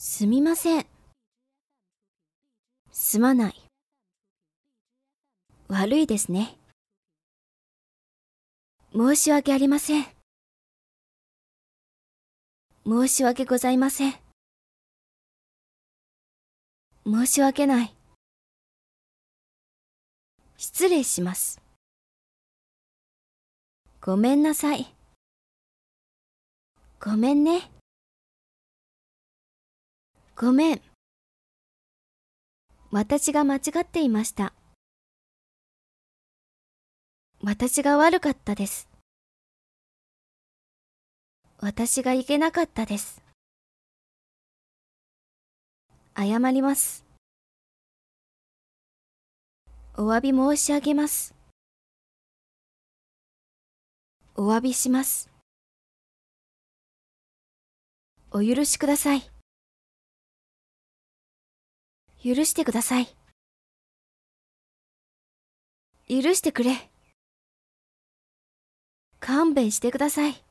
すみません。すまない。悪いですね。申し訳ありません。申し訳ございません。申し訳ない。失礼します。ごめんなさい。ごめんね。ごめん。私が間違っていました。私が悪かったです。私がいけなかったです。謝ります。お詫び申し上げます。お詫びします。お許しください。許してください。許してくれ。勘弁してください。